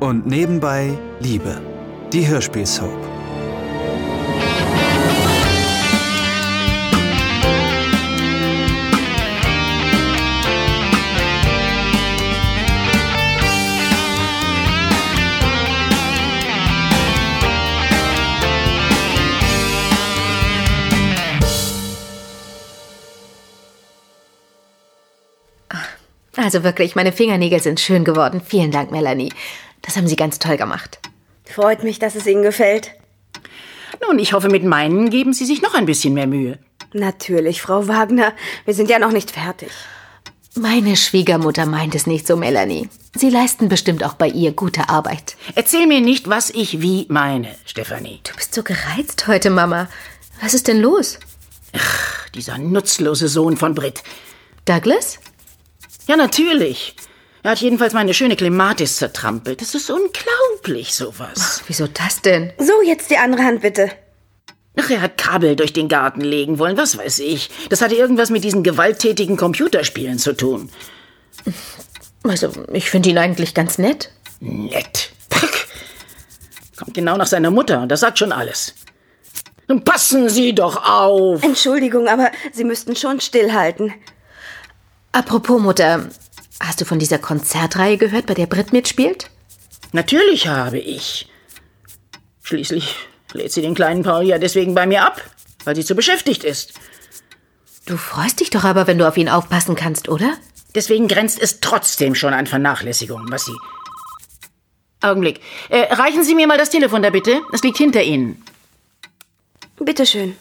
und nebenbei Liebe. Die Hörspielsoap. Also wirklich, meine Fingernägel sind schön geworden. Vielen Dank, Melanie. Das haben Sie ganz toll gemacht. Freut mich, dass es Ihnen gefällt. Nun, ich hoffe, mit meinen geben Sie sich noch ein bisschen mehr Mühe. Natürlich, Frau Wagner. Wir sind ja noch nicht fertig. Meine Schwiegermutter meint es nicht so, Melanie. Sie leisten bestimmt auch bei ihr gute Arbeit. Erzähl mir nicht, was ich wie meine, Stefanie. Du bist so gereizt heute, Mama. Was ist denn los? Ach, dieser nutzlose Sohn von Britt. Douglas? Ja, natürlich. Er hat jedenfalls meine schöne Klematis zertrampelt. Das ist unglaublich, sowas. Ach, wieso das denn? So, jetzt die andere Hand bitte. Ach, er hat Kabel durch den Garten legen wollen, was weiß ich. Das hatte irgendwas mit diesen gewalttätigen Computerspielen zu tun. Also, ich finde ihn eigentlich ganz nett. Nett. Pack. Kommt genau nach seiner Mutter und das sagt schon alles. Nun passen Sie doch auf. Entschuldigung, aber Sie müssten schon stillhalten. Apropos Mutter, hast du von dieser Konzertreihe gehört, bei der Britt mitspielt? Natürlich habe ich. Schließlich lädt sie den kleinen Paul ja deswegen bei mir ab, weil sie zu beschäftigt ist. Du freust dich doch aber, wenn du auf ihn aufpassen kannst, oder? Deswegen grenzt es trotzdem schon an Vernachlässigung, was sie. Augenblick. Äh, reichen Sie mir mal das Telefon da bitte. Es liegt hinter Ihnen. Bitte schön.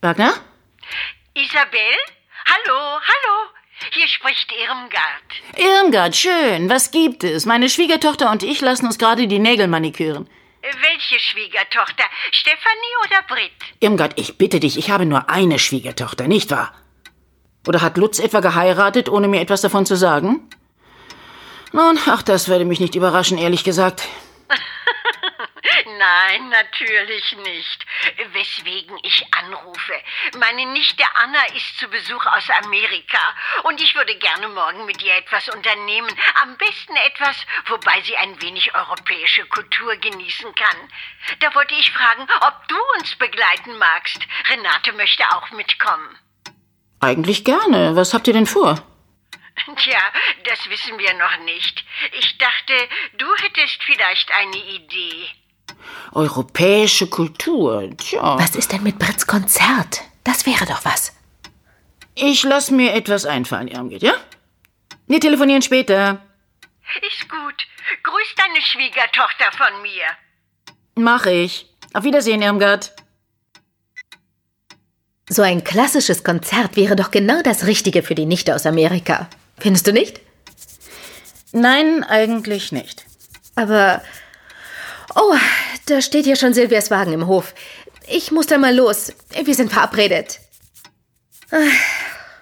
Wagner? Isabel? Hallo, hallo. Hier spricht Irmgard. Irmgard, schön. Was gibt es? Meine Schwiegertochter und ich lassen uns gerade die Nägel maniküren. Welche Schwiegertochter? Stefanie oder Britt? Irmgard, ich bitte dich, ich habe nur eine Schwiegertochter, nicht wahr? Oder hat Lutz etwa geheiratet, ohne mir etwas davon zu sagen? Nun, ach, das würde mich nicht überraschen, ehrlich gesagt. Nein, natürlich nicht. Weswegen ich anrufe. Meine Nichte Anna ist zu Besuch aus Amerika und ich würde gerne morgen mit ihr etwas unternehmen. Am besten etwas, wobei sie ein wenig europäische Kultur genießen kann. Da wollte ich fragen, ob du uns begleiten magst. Renate möchte auch mitkommen. Eigentlich gerne. Was habt ihr denn vor? Tja, das wissen wir noch nicht. Ich dachte, du hättest vielleicht eine Idee. Europäische Kultur, tja. Was ist denn mit Britts Konzert? Das wäre doch was. Ich lass mir etwas einfallen, Irmgard, ja? Wir telefonieren später. Ist gut. Grüß deine Schwiegertochter von mir. Mach ich. Auf Wiedersehen, Irmgard. So ein klassisches Konzert wäre doch genau das Richtige für die Nichte aus Amerika. Findest du nicht? Nein, eigentlich nicht. Aber. Oh, da steht ja schon Silvias Wagen im Hof. Ich muss da mal los. Wir sind verabredet. Ach,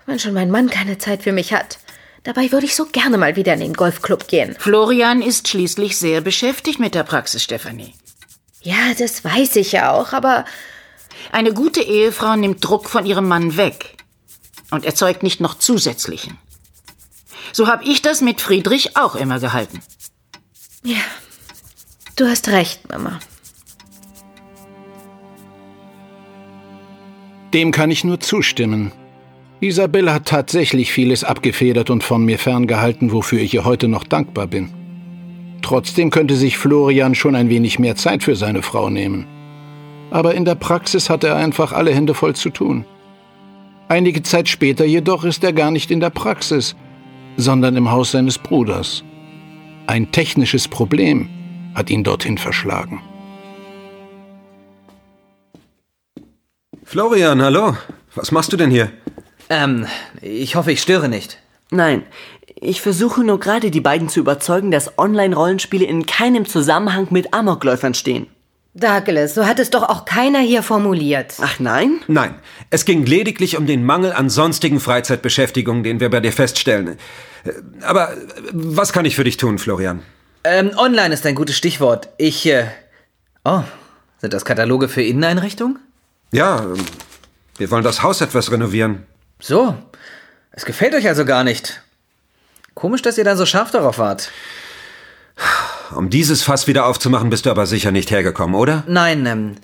wenn schon mein Mann keine Zeit für mich hat. Dabei würde ich so gerne mal wieder in den Golfclub gehen. Florian ist schließlich sehr beschäftigt mit der Praxis, Stefanie. Ja, das weiß ich ja auch, aber Eine gute Ehefrau nimmt Druck von ihrem Mann weg und erzeugt nicht noch zusätzlichen. So habe ich das mit Friedrich auch immer gehalten. ja, du hast recht, Mama. Dem kann ich nur zustimmen. Isabelle hat tatsächlich vieles abgefedert und von mir ferngehalten, wofür ich ihr heute noch dankbar bin. Trotzdem könnte sich Florian schon ein wenig mehr Zeit für seine Frau nehmen. Aber in der Praxis hat er einfach alle Hände voll zu tun. Einige Zeit später jedoch ist er gar nicht in der Praxis, sondern im Haus seines Bruders. Ein technisches Problem hat ihn dorthin verschlagen. Florian, hallo. Was machst du denn hier? Ähm, ich hoffe, ich störe nicht. Nein, ich versuche nur gerade die beiden zu überzeugen, dass Online-Rollenspiele in keinem Zusammenhang mit Amokläufern stehen. Douglas, so hat es doch auch keiner hier formuliert. Ach nein? Nein, es ging lediglich um den Mangel an sonstigen Freizeitbeschäftigungen, den wir bei dir feststellen. Äh, Aber was kann ich für dich tun, Florian? Ähm, online ist ein gutes Stichwort. Ich, äh. Oh, sind das Kataloge für Inneneinrichtung? Ja, ähm, wir wollen das Haus etwas renovieren. So. Es gefällt euch also gar nicht. Komisch, dass ihr dann so scharf darauf wart. Um dieses Fass wieder aufzumachen, bist du aber sicher nicht hergekommen, oder? Nein, ähm,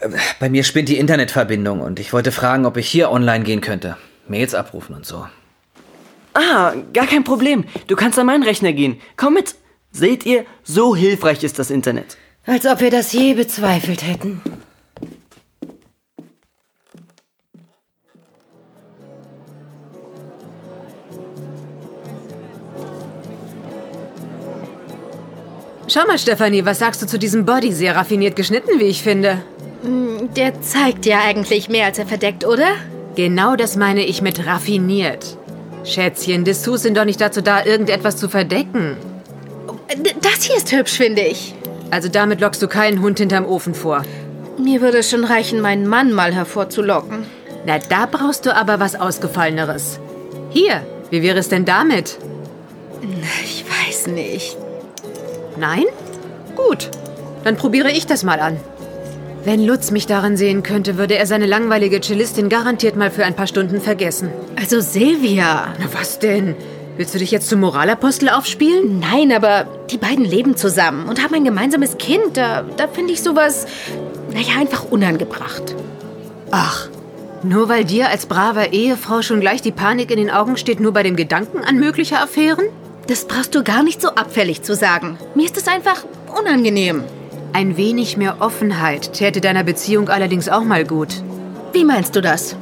äh, bei mir spinnt die Internetverbindung und ich wollte fragen, ob ich hier online gehen könnte. Mails abrufen und so. Ah, gar kein Problem. Du kannst an meinen Rechner gehen. Komm mit. Seht ihr, so hilfreich ist das Internet. Als ob wir das je bezweifelt hätten. Schau mal, Stefanie, was sagst du zu diesem Body? Sehr raffiniert geschnitten, wie ich finde. Hm, Der zeigt ja eigentlich mehr, als er verdeckt, oder? Genau das meine ich mit raffiniert. Schätzchen, Dessous sind doch nicht dazu da, irgendetwas zu verdecken. Hier ist hübsch, finde ich. Also damit lockst du keinen Hund hinterm Ofen vor. Mir würde es schon reichen, meinen Mann mal hervorzulocken. Na, da brauchst du aber was Ausgefalleneres. Hier, wie wäre es denn damit? Ich weiß nicht. Nein? Gut, dann probiere ich das mal an. Wenn Lutz mich darin sehen könnte, würde er seine langweilige Cellistin garantiert mal für ein paar Stunden vergessen. Also Silvia. Na was denn? Willst du dich jetzt zum Moralapostel aufspielen? Nein, aber die beiden leben zusammen und haben ein gemeinsames Kind. Da, da finde ich sowas, naja, einfach unangebracht. Ach, nur weil dir als braver Ehefrau schon gleich die Panik in den Augen steht, nur bei dem Gedanken an mögliche Affären? Das brauchst du gar nicht so abfällig zu sagen. Mir ist es einfach unangenehm. Ein wenig mehr Offenheit täte deiner Beziehung allerdings auch mal gut. Wie meinst du das?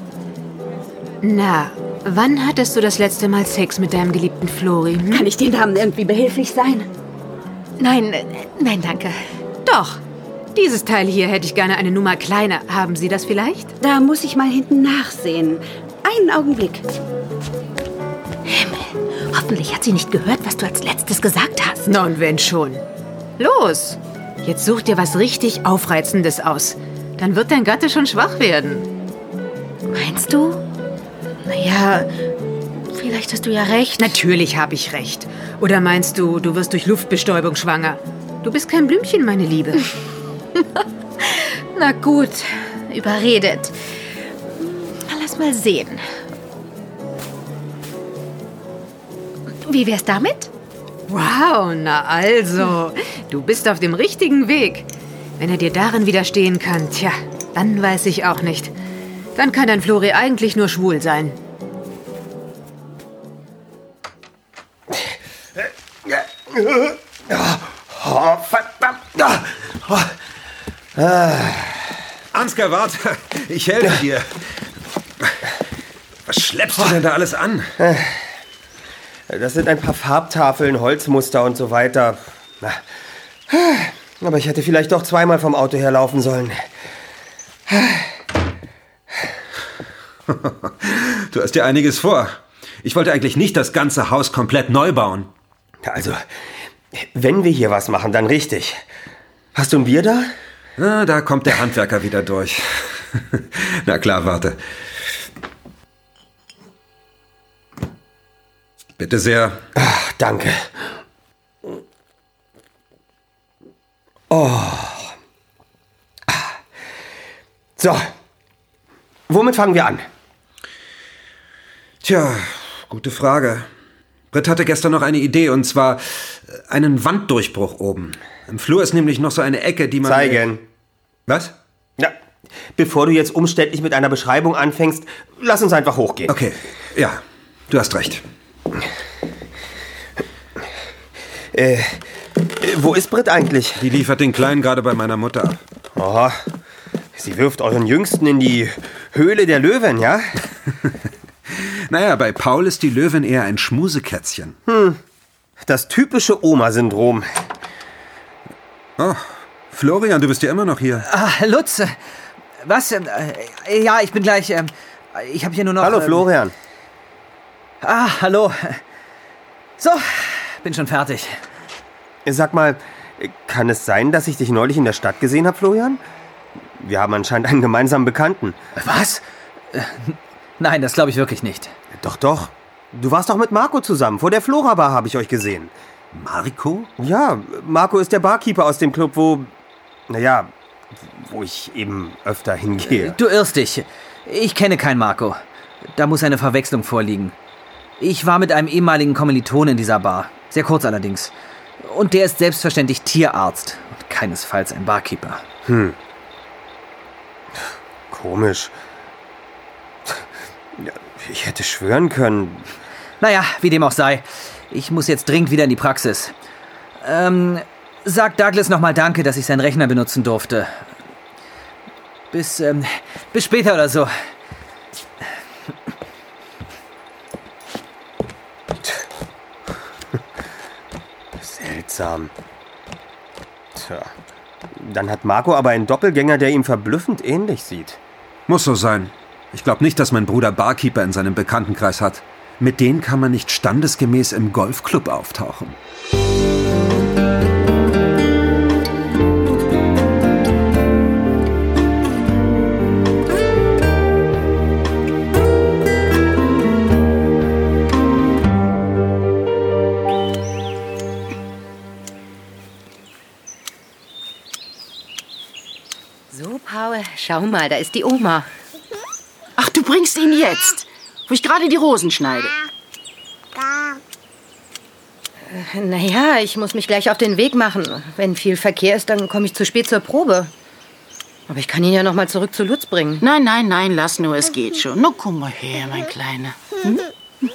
Na, wann hattest du das letzte Mal Sex mit deinem geliebten Flori? Hm? Kann ich den Damen irgendwie behilflich sein? Nein, nein, danke. Doch. Dieses Teil hier hätte ich gerne eine Nummer kleiner. Haben Sie das vielleicht? Da muss ich mal hinten nachsehen. Einen Augenblick. Hoffentlich hat sie nicht gehört, was du als letztes gesagt hast. Na und wenn schon. Los, jetzt such dir was richtig Aufreizendes aus. Dann wird dein Gatte schon schwach werden. Meinst du? Naja, vielleicht hast du ja recht. Natürlich habe ich recht. Oder meinst du, du wirst durch Luftbestäubung schwanger? Du bist kein Blümchen, meine Liebe. Na gut, überredet. Lass mal sehen. Wie wär's damit? Wow, na also. Du bist auf dem richtigen Weg. Wenn er dir darin widerstehen kann, tja, dann weiß ich auch nicht. Dann kann dein Flori eigentlich nur schwul sein. Oh, verdammt. Ansgar, warte. Ich helfe dir. Was schleppst du denn da alles an? Das sind ein paar Farbtafeln, Holzmuster und so weiter. Aber ich hätte vielleicht doch zweimal vom Auto herlaufen sollen. Du hast dir einiges vor. Ich wollte eigentlich nicht das ganze Haus komplett neu bauen. Also, wenn wir hier was machen, dann richtig. Hast du ein Bier da? Na, da kommt der Handwerker wieder durch. Na klar, warte. Bitte sehr. Ach, danke. Oh. So. Womit fangen wir an? Tja, gute Frage. Britt hatte gestern noch eine Idee, und zwar äh, einen Wanddurchbruch oben. Im Flur ist nämlich noch so eine Ecke, die man... Zeigen. Was? Ja. Bevor du jetzt umständlich mit einer Beschreibung anfängst, lass uns einfach hochgehen. Okay, ja, du hast recht. Äh, äh, wo ist Britt eigentlich? Die liefert den Kleinen gerade bei meiner Mutter ab. Aha. Sie wirft euren Jüngsten in die Höhle der Löwen, ja? Naja, bei Paul ist die Löwin eher ein Schmusekätzchen. Hm. Das typische Oma-Syndrom. Oh, Florian, du bist ja immer noch hier. Ah, Lutz. äh, Was? Äh, ja, ich bin gleich. Ähm, ich habe hier nur noch. Hallo, ähm, Florian. Ah, hallo. So, bin schon fertig. Sag mal, kann es sein, dass ich dich neulich in der Stadt gesehen habe, Florian? Wir haben anscheinend einen gemeinsamen Bekannten. Was? Nein, das glaube ich wirklich nicht. Doch, doch. Du warst doch mit Marco zusammen. Vor der Flora Bar habe ich euch gesehen. Marco? Ja, Marco ist der Barkeeper aus dem Club, wo. Naja, wo ich eben öfter hingehe. Du irrst dich. Ich kenne keinen Marco. Da muss eine Verwechslung vorliegen. Ich war mit einem ehemaligen Kommiliton in dieser Bar. Sehr kurz allerdings. Und der ist selbstverständlich Tierarzt und keinesfalls ein Barkeeper. Hm. Komisch. Ich hätte schwören können. Naja, wie dem auch sei. Ich muss jetzt dringend wieder in die Praxis. Ähm, sag Douglas nochmal Danke, dass ich seinen Rechner benutzen durfte. Bis, ähm, bis später oder so. Seltsam. Tja. Dann hat Marco aber einen Doppelgänger, der ihm verblüffend ähnlich sieht. Muss so sein. Ich glaube nicht, dass mein Bruder Barkeeper in seinem Bekanntenkreis hat. Mit denen kann man nicht standesgemäß im Golfclub auftauchen. So, Paul, schau mal, da ist die Oma. Ach, du bringst ihn jetzt, wo ich gerade die Rosen schneide. Äh, Naja, ich muss mich gleich auf den Weg machen. Wenn viel Verkehr ist, dann komme ich zu spät zur Probe. Aber ich kann ihn ja noch mal zurück zu Lutz bringen. Nein, nein, nein, lass nur, es geht schon. Nun komm mal her, mein Kleiner. Hm?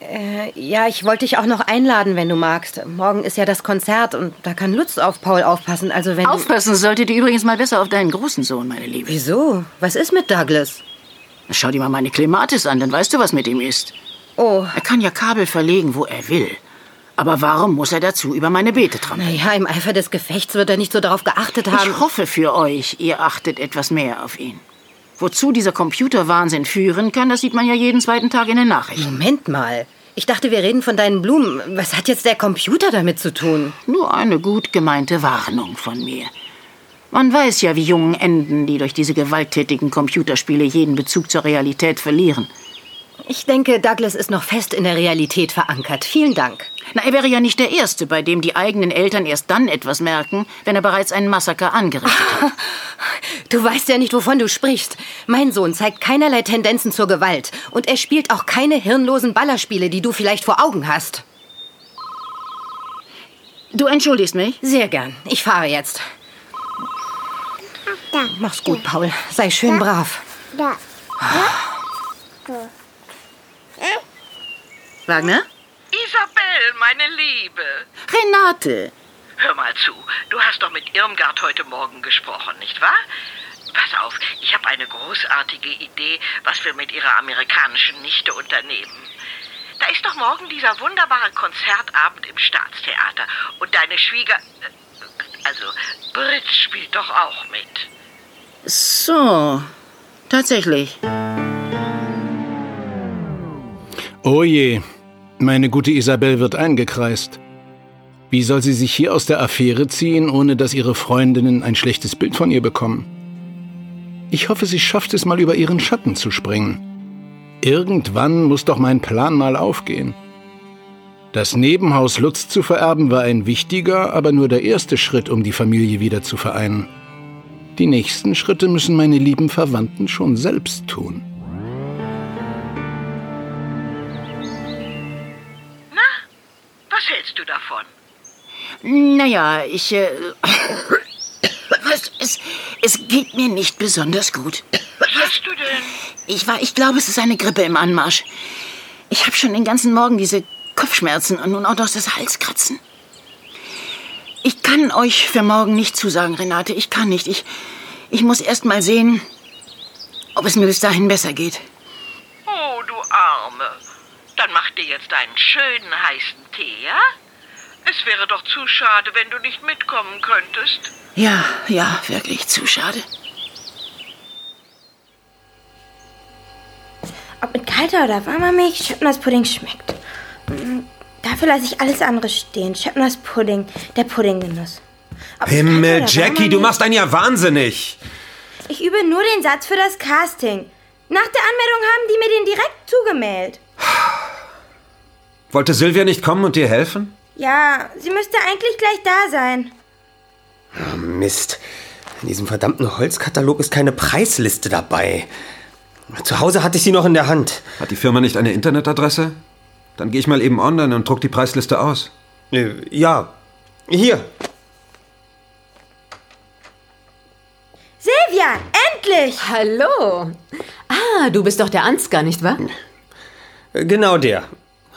Äh, ja, ich wollte dich auch noch einladen, wenn du magst. Morgen ist ja das Konzert und da kann Lutz auf Paul aufpassen. Also wenn Aufpassen solltet ihr übrigens mal besser auf deinen großen Sohn, meine Liebe. Wieso? Was ist mit Douglas? Schau dir mal meine Klematis an, dann weißt du, was mit ihm ist. Oh. Er kann ja Kabel verlegen, wo er will. Aber warum muss er dazu über meine Beete trampeln? Naja, im Eifer des Gefechts wird er nicht so darauf geachtet haben. Ich hoffe für euch, ihr achtet etwas mehr auf ihn. Wozu dieser Computerwahnsinn führen kann, das sieht man ja jeden zweiten Tag in den Nachrichten. Moment mal. Ich dachte, wir reden von deinen Blumen. Was hat jetzt der Computer damit zu tun? Nur eine gut gemeinte Warnung von mir. Man weiß ja, wie Jungen enden, die durch diese gewalttätigen Computerspiele jeden Bezug zur Realität verlieren. Ich denke, Douglas ist noch fest in der Realität verankert. Vielen Dank. Na, er wäre ja nicht der Erste, bei dem die eigenen Eltern erst dann etwas merken, wenn er bereits ein Massaker angerichtet hat. Du weißt ja nicht, wovon du sprichst. Mein Sohn zeigt keinerlei Tendenzen zur Gewalt. Und er spielt auch keine hirnlosen Ballerspiele, die du vielleicht vor Augen hast. Du entschuldigst mich? Sehr gern. Ich fahre jetzt. Mach's gut, Paul. Sei schön brav. Wagner? Isabel, meine Liebe. Renate! Hör mal zu, du hast doch mit Irmgard heute Morgen gesprochen, nicht wahr? Pass auf, ich habe eine großartige Idee, was wir mit ihrer amerikanischen Nichte unternehmen. Da ist doch morgen dieser wunderbare Konzertabend im Staatstheater. Und deine Schwieger... Also, Brit spielt doch auch mit. So, tatsächlich. Oh je, meine gute Isabel wird eingekreist. Wie soll sie sich hier aus der Affäre ziehen, ohne dass ihre Freundinnen ein schlechtes Bild von ihr bekommen? Ich hoffe, sie schafft es mal über ihren Schatten zu springen. Irgendwann muss doch mein Plan mal aufgehen. Das Nebenhaus Lutz zu vererben war ein wichtiger, aber nur der erste Schritt, um die Familie wieder zu vereinen. Die nächsten Schritte müssen meine lieben Verwandten schon selbst tun. Was hältst du davon? Naja, ich. Äh, was, es, es geht mir nicht besonders gut. Was hast du denn? Ich war, ich glaube, es ist eine Grippe im Anmarsch. Ich habe schon den ganzen Morgen diese Kopfschmerzen und nun auch noch das Halskratzen. Ich kann euch für morgen nicht zusagen, Renate. Ich kann nicht. Ich, ich muss erst mal sehen, ob es mir bis dahin besser geht. Oh, du Arme. Dann mach dir jetzt einen schönen heißen Tee, ja? Es wäre doch zu schade, wenn du nicht mitkommen könntest. Ja, ja, wirklich zu schade. Ob mit kalter oder warmer Milch, Schöpfnerspudding schmeckt. Dafür lasse ich alles andere stehen. Schöpfnerspudding, der Puddinggenuss. Ob Himmel, Jackie, du machst einen ja wahnsinnig. Ich übe nur den Satz für das Casting. Nach der Anmeldung haben die mir den direkt zugemeldet. Wollte Sylvia nicht kommen und dir helfen? Ja, sie müsste eigentlich gleich da sein. Ah, Mist. In diesem verdammten Holzkatalog ist keine Preisliste dabei. Zu Hause hatte ich sie noch in der Hand. Hat die Firma nicht eine Internetadresse? Dann gehe ich mal eben online und druck die Preisliste aus. Äh, ja. Hier. Silvia, endlich! Hallo. Ah, du bist doch der Ansgar, nicht wahr? Genau der.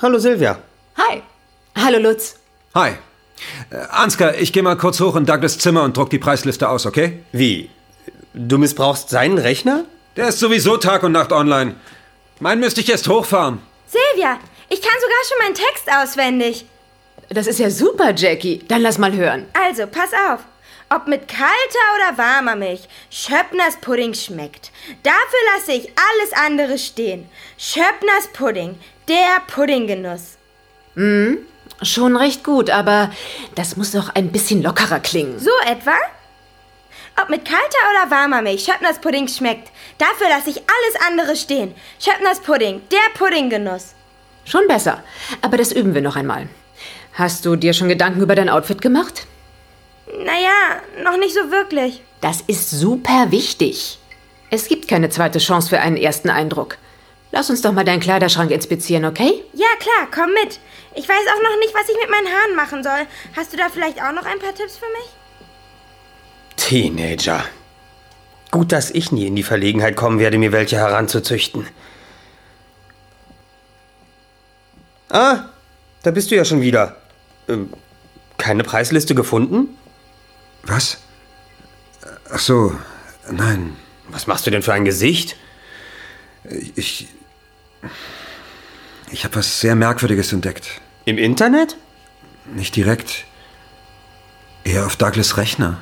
Hallo Silvia. Hi. Hallo Lutz. Hi. Äh, Ansgar, ich gehe mal kurz hoch in Douglas Zimmer und druck die Preisliste aus, okay? Wie? Du missbrauchst seinen Rechner? Der ist sowieso Tag und Nacht online. Meinen müsste ich erst hochfahren. Silvia, ich kann sogar schon meinen Text auswendig. Das ist ja super, Jackie. Dann lass mal hören. Also, pass auf. Ob mit kalter oder warmer Milch, Schöppners Pudding schmeckt. Dafür lasse ich alles andere stehen. Schöppners Pudding, der Puddinggenuss. Hm, schon recht gut, aber das muss doch ein bisschen lockerer klingen. So etwa? Ob mit kalter oder warmer Milch, Schöppners Pudding schmeckt. Dafür lasse ich alles andere stehen. Schöppners Pudding, der Puddinggenuss. Schon besser. Aber das üben wir noch einmal. Hast du dir schon Gedanken über dein Outfit gemacht? Naja, noch nicht so wirklich. Das ist super wichtig. Es gibt keine zweite Chance für einen ersten Eindruck. Lass uns doch mal deinen Kleiderschrank inspizieren, okay? Ja, klar, komm mit. Ich weiß auch noch nicht, was ich mit meinen Haaren machen soll. Hast du da vielleicht auch noch ein paar Tipps für mich? Teenager. Gut, dass ich nie in die Verlegenheit kommen werde, mir welche heranzuzüchten. Ah, da bist du ja schon wieder. Ähm, keine Preisliste gefunden? Was? Ach so, nein. Was machst du denn für ein Gesicht? Ich. Ich habe was sehr Merkwürdiges entdeckt. Im Internet? Nicht direkt. Eher auf Douglas Rechner.